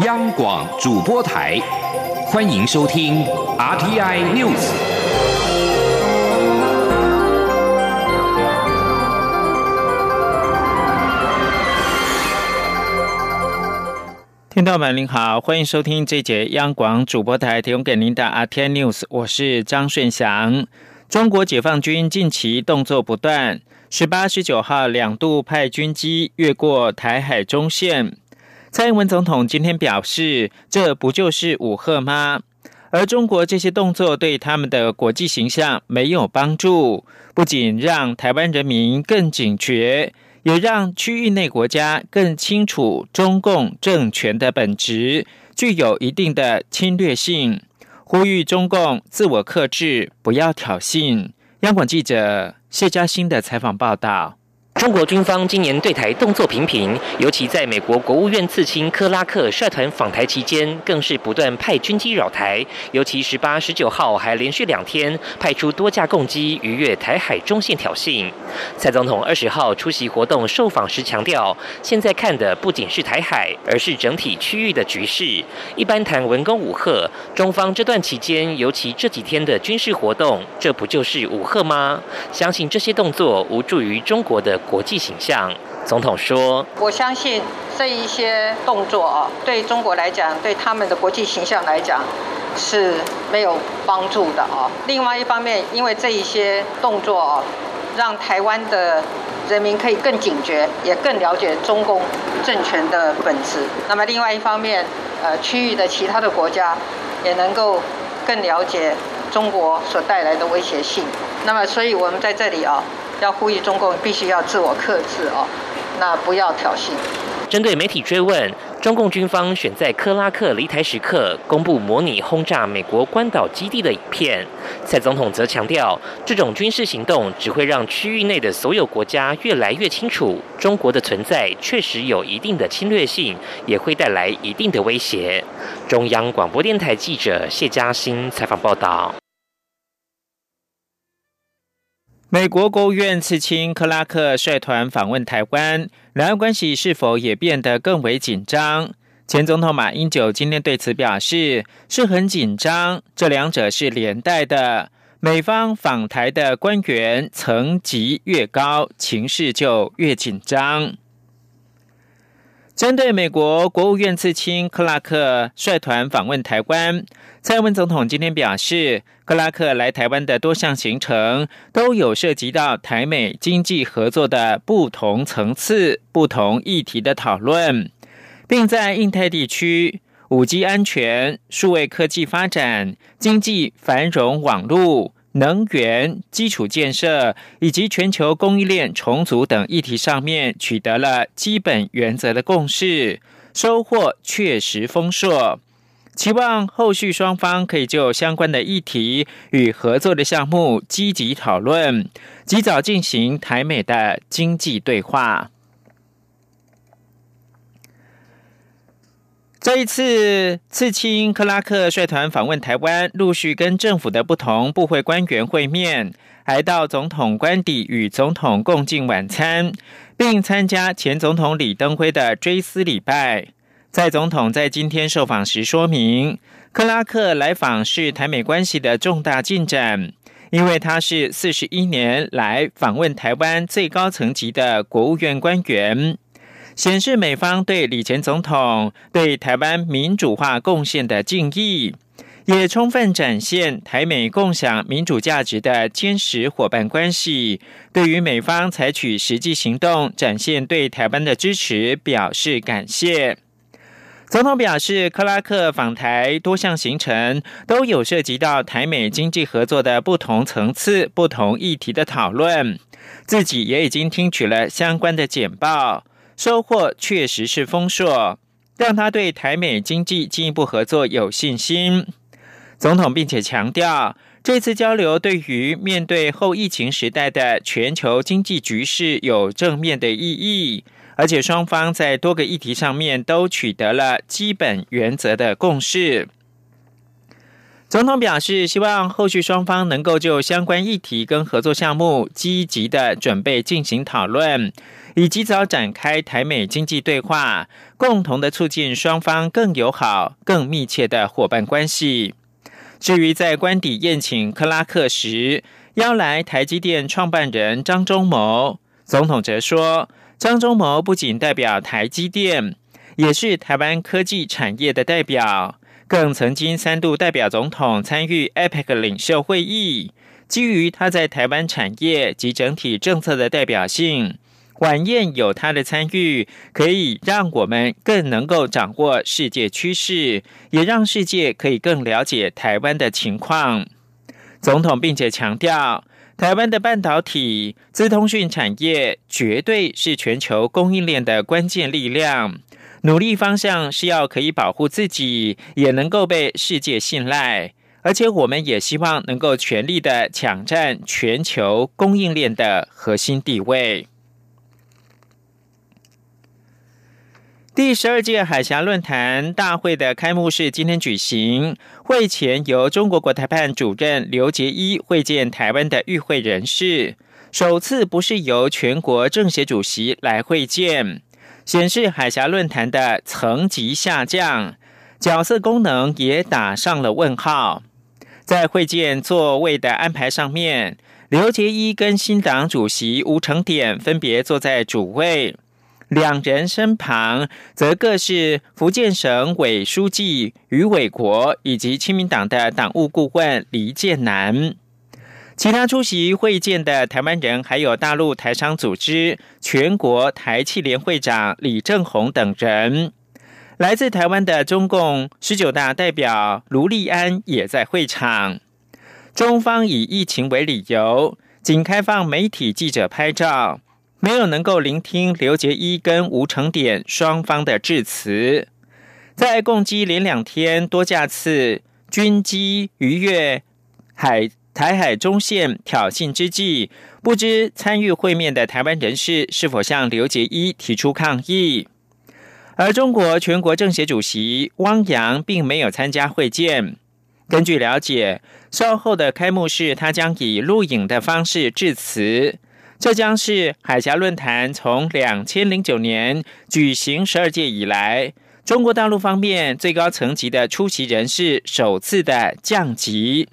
央广主播台，欢迎收听 RTI News。听众们您好，欢迎收听这节央广主播台提供给您的 RTI News，我是张顺祥。中国解放军近期动作不断，十八、十九号两度派军机越过台海中线。蔡英文总统今天表示：“这不就是武赫吗？”而中国这些动作对他们的国际形象没有帮助，不仅让台湾人民更警觉，也让区域内国家更清楚中共政权的本质，具有一定的侵略性。呼吁中共自我克制，不要挑衅。央广记者谢嘉欣的采访报道。中国军方今年对台动作频频，尤其在美国国务院次卿克拉克率团访台期间，更是不断派军机扰台。尤其十八、十九号还连续两天派出多架共机逾越台海中线挑衅。蔡总统二十号出席活动受访时强调，现在看的不仅是台海，而是整体区域的局势。一般谈文攻武赫，中方这段期间，尤其这几天的军事活动，这不就是武赫吗？相信这些动作无助于中国的。国际形象，总统说：“我相信这一些动作啊，对中国来讲，对他们的国际形象来讲是没有帮助的啊。另外一方面，因为这一些动作啊，让台湾的人民可以更警觉，也更了解中共政权的本质。那么另外一方面，呃，区域的其他的国家也能够更了解中国所带来的威胁性。那么，所以我们在这里啊。”要呼吁中共必须要自我克制哦，那不要挑衅。针对媒体追问，中共军方选在克拉克离台时刻公布模拟轰炸美国关岛基地的影片，蔡总统则强调，这种军事行动只会让区域内的所有国家越来越清楚，中国的存在确实有一定的侵略性，也会带来一定的威胁。中央广播电台记者谢嘉欣采访报道。美国国务院次卿克拉克率团访问台湾，两岸关系是否也变得更为紧张？前总统马英九今天对此表示，是很紧张，这两者是连带的。美方访台的官员层级越高，情势就越紧张。针对美国国务院次卿克拉克率团访问台湾，蔡英文总统今天表示，克拉克来台湾的多项行程都有涉及到台美经济合作的不同层次、不同议题的讨论，并在印太地区、五 G 安全、数位科技发展、经济繁荣、网络。能源基础建设以及全球供应链重组等议题上面取得了基本原则的共识，收获确实丰硕。期望后续双方可以就相关的议题与合作的项目积极讨论，及早进行台美的经济对话。这一次，次青克拉克率团访问台湾，陆续跟政府的不同部会官员会面，还到总统官邸与总统共进晚餐，并参加前总统李登辉的追思礼拜。在总统在今天受访时说明，克拉克来访是台美关系的重大进展，因为他是四十一年来访问台湾最高层级的国务院官员。显示美方对李前总统对台湾民主化贡献的敬意，也充分展现台美共享民主价值的坚实伙伴关系。对于美方采取实际行动展现对台湾的支持，表示感谢。总统表示，克拉克访台多项行程都有涉及到台美经济合作的不同层次、不同议题的讨论，自己也已经听取了相关的简报。收获确实是丰硕，让他对台美经济进一步合作有信心。总统并且强调，这次交流对于面对后疫情时代的全球经济局势有正面的意义，而且双方在多个议题上面都取得了基本原则的共识。总统表示，希望后续双方能够就相关议题跟合作项目积极的准备进行讨论，以及早展开台美经济对话，共同的促进双方更友好、更密切的伙伴关系。至于在官邸宴请克拉克时，邀来台积电创办人张忠谋，总统则说，张忠谋不仅代表台积电，也是台湾科技产业的代表。更曾经三度代表总统参与 APEC 领袖会议，基于他在台湾产业及整体政策的代表性，晚宴有他的参与，可以让我们更能够掌握世界趋势，也让世界可以更了解台湾的情况。总统并且强调，台湾的半导体、资通讯产业绝对是全球供应链的关键力量。努力方向是要可以保护自己，也能够被世界信赖，而且我们也希望能够全力的抢占全球供应链的核心地位。第十二届海峡论坛大会的开幕式今天举行，会前由中国国台办主任刘杰一会见台湾的与会人士，首次不是由全国政协主席来会见。显示海峡论坛的层级下降，角色功能也打上了问号。在会见座位的安排上面，刘杰一跟新党主席吴成典分别坐在主位，两人身旁则各是福建省委书记于伟国以及亲民党的党务顾问黎建南。其他出席会见的台湾人，还有大陆台商组织全国台企联会长李正宏等人。来自台湾的中共十九大代表卢立安也在会场。中方以疫情为理由，仅开放媒体记者拍照，没有能够聆听刘杰一跟吴成典双方的致辞。在共机连两天多架次军机逾越海。台海中线挑衅之际，不知参与会面的台湾人士是否向刘杰一提出抗议？而中国全国政协主席汪洋并没有参加会见。根据了解，稍后的开幕式他将以录影的方式致辞。这将是海峡论坛从两千零九年举行十二届以来，中国大陆方面最高层级的出席人士首次的降级。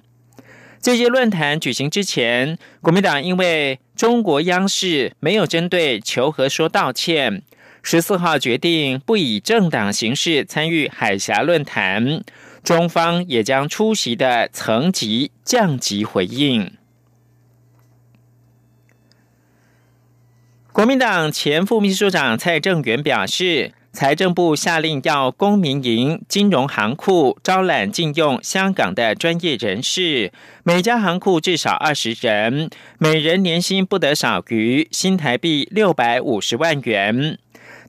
这些论坛举行之前，国民党因为中国央视没有针对求和说道歉，十四号决定不以政党形式参与海峡论坛，中方也将出席的层级降级回应。国民党前副秘书长蔡正元表示。财政部下令要公民营、金融行库招揽禁用香港的专业人士，每家行库至少二十人，每人年薪不得少于新台币六百五十万元。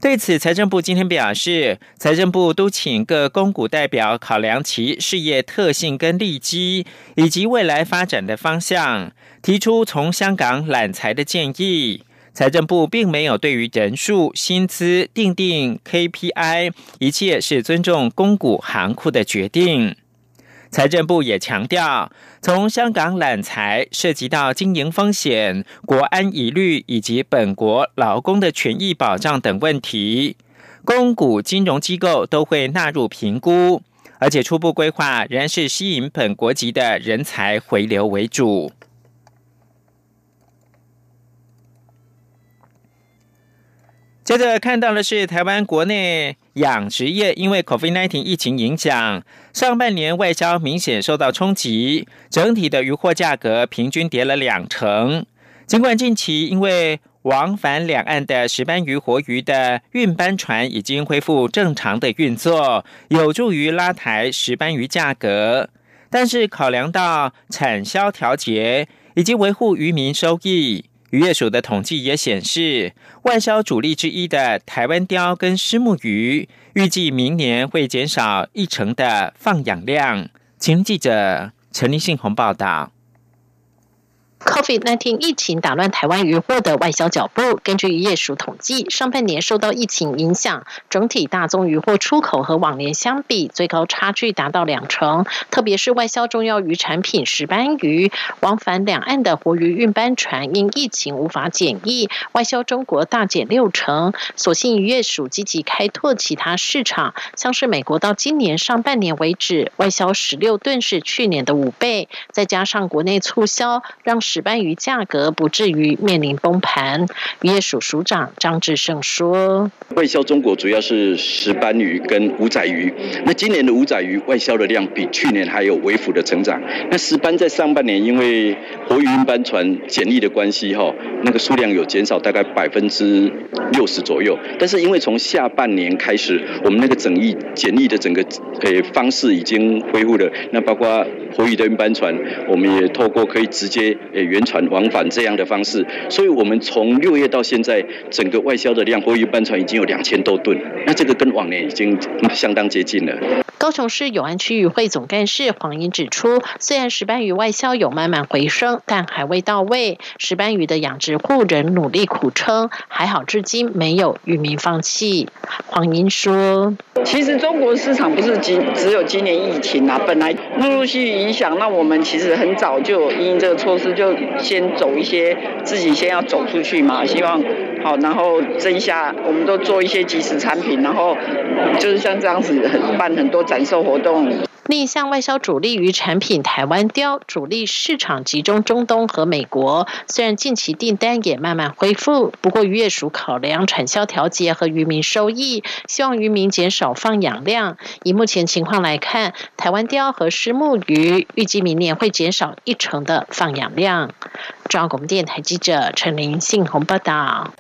对此，财政部今天表示，财政部都请各公股代表考量其事业特性跟利基，以及未来发展的方向，提出从香港揽财的建议。财政部并没有对于人数、薪资定定 KPI，一切是尊重公股行库的决定。财政部也强调，从香港揽财涉及到经营风险、国安疑虑以及本国劳工的权益保障等问题，公股金融机构都会纳入评估，而且初步规划仍然是吸引本国籍的人才回流为主。接着看到的是，台湾国内养殖业因为 COVID-19 疫情影响，上半年外销明显受到冲击，整体的鱼货价格平均跌了两成。尽管近期因为往返两岸的石斑鱼、活鱼的运班船已经恢复正常的运作，有助于拉抬石斑鱼价格，但是考量到产销调节以及维护渔民收益。渔业署的统计也显示，外销主力之一的台湾鲷跟虱目鱼，预计明年会减少一成的放养量。请记者陈立信宏报道。COVID-19 疫情打乱台湾渔获的外销脚步。根据渔业署统计，上半年受到疫情影响，整体大宗渔获出口和往年相比，最高差距达到两成。特别是外销重要渔产品石斑鱼，往返两岸的活鱼运班船因疫情无法检疫，外销中国大减六成。所幸渔业署积极开拓其他市场，像是美国到今年上半年为止，外销十六吨是去年的五倍，再加上国内促销，让石斑鱼价格不至于面临崩盘，渔业署署长张志胜说：“外销中国主要是石斑鱼跟五仔鱼。那今年的五仔鱼外销的量比去年还有微幅的成长。那石斑在上半年因为活鱼运班船检疫的关系，哈，那个数量有减少大概百分之六十左右。但是因为从下半年开始，我们那个整疫检疫的整个呃方式已经恢复了。那包括活鱼的运班船，我们也透过可以直接原船。”往返这样的方式，所以我们从六月到现在，整个外销的量，货运班船已经有两千多吨，那这个跟往年已经相当接近了。高雄市永安区渔会总干事黄英指出，虽然石斑鱼外销有慢慢回升，但还未到位。石斑鱼的养殖户仍努力苦撑，还好至今没有渔民放弃。黄英说：“其实中国市场不是今只有今年疫情啊，本来陆陆续续影响，那我们其实很早就因这个措施就先走一些，自己先要走出去嘛，希望好，然后这一下我们都做一些即时产品，然后就是像这样子很办很多。”展售活动。另一项外销主力鱼产品台湾鲷，主力市场集中中东和美国。虽然近期订单也慢慢恢复，不过渔业署考量产销调节和渔民收益，希望渔民减少放养量。以目前情况来看，台湾鲷和石目鱼预计明年会减少一成的放养量。中央广播电台记者陈玲信鸿报道。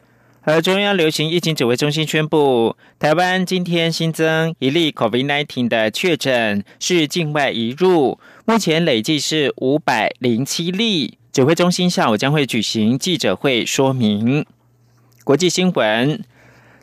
而中央流行疫情指挥中心宣布，台湾今天新增一例 COVID-19 的确诊，是境外移入，目前累计是五百零七例。指挥中心下午将会举行记者会说明。国际新闻：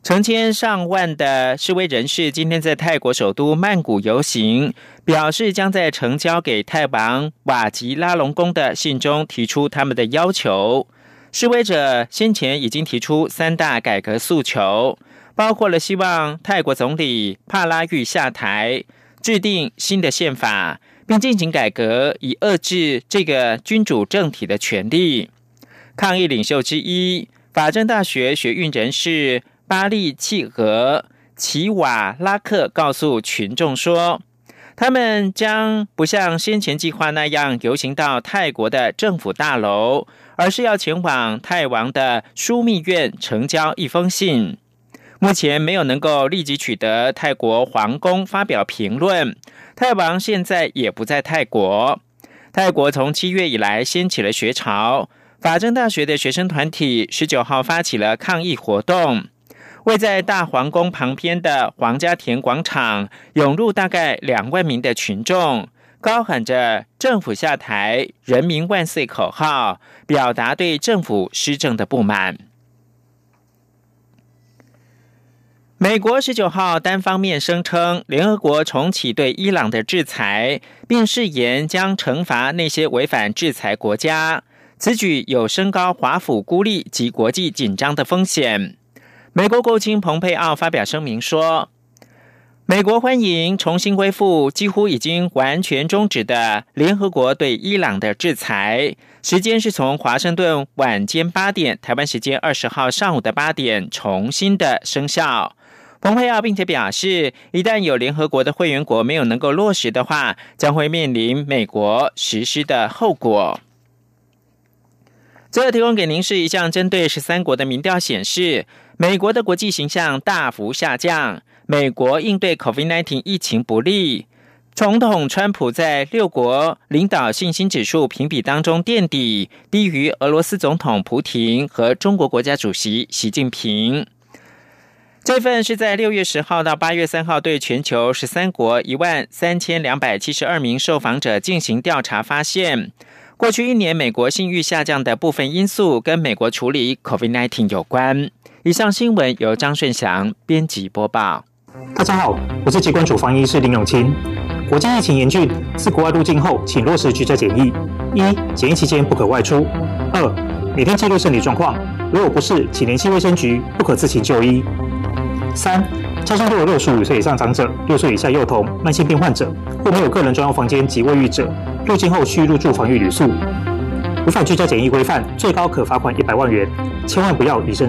成千上万的示威人士今天在泰国首都曼谷游行，表示将在呈交给泰王瓦吉拉隆功的信中提出他们的要求。示威者先前已经提出三大改革诉求，包括了希望泰国总理帕拉育下台、制定新的宪法，并进行改革，以遏制这个君主政体的权利。抗议领袖之一，法政大学学运人士巴利契和奇瓦拉克告诉群众说，他们将不像先前计划那样游行到泰国的政府大楼。而是要前往泰王的枢密院呈交一封信。目前没有能够立即取得泰国皇宫发表评论。泰王现在也不在泰国。泰国从七月以来掀起了学潮，法政大学的学生团体十九号发起了抗议活动，位在大皇宫旁边的皇家田广场涌入大概两万名的群众。高喊着“政府下台，人民万岁”口号，表达对政府施政的不满。美国十九号单方面声称，联合国重启对伊朗的制裁，并誓言将惩罚那些违反制裁国家。此举有升高华府孤立及国际紧张的风险。美国国务卿蓬佩奥发表声明说。美国欢迎重新恢复几乎已经完全终止的联合国对伊朗的制裁，时间是从华盛顿晚间八点，台湾时间二十号上午的八点重新的生效。蓬佩奥并且表示，一旦有联合国的会员国没有能够落实的话，将会面临美国实施的后果。最后提供给您是一项针对十三国的民调显示，美国的国际形象大幅下降。美国应对 COVID-19 疫情不利，总统川普在六国领导信心指数评比当中垫底，低于俄罗斯总统普廷和中国国家主席习近平。这份是在六月十号到八月三号对全球十三国一万三千两百七十二名受访者进行调查，发现过去一年美国信誉下降的部分因素跟美国处理 COVID-19 有关。以上新闻由张顺祥编辑播报。大家好，我是机关主防医师林永清。国际疫情严峻，自国外入境后，请落实居家检疫：一、检疫期间不可外出；二、每天记录身体状况，如果不适，请联系卫生局，不可自行就医。三、家中若有六十五岁以上长者、六岁以下幼童、慢性病患者或没有个人专用房间及卫浴者，入境后需入住防疫旅宿。违反居家检疫规范，最高可罚款一百万元，千万不要以身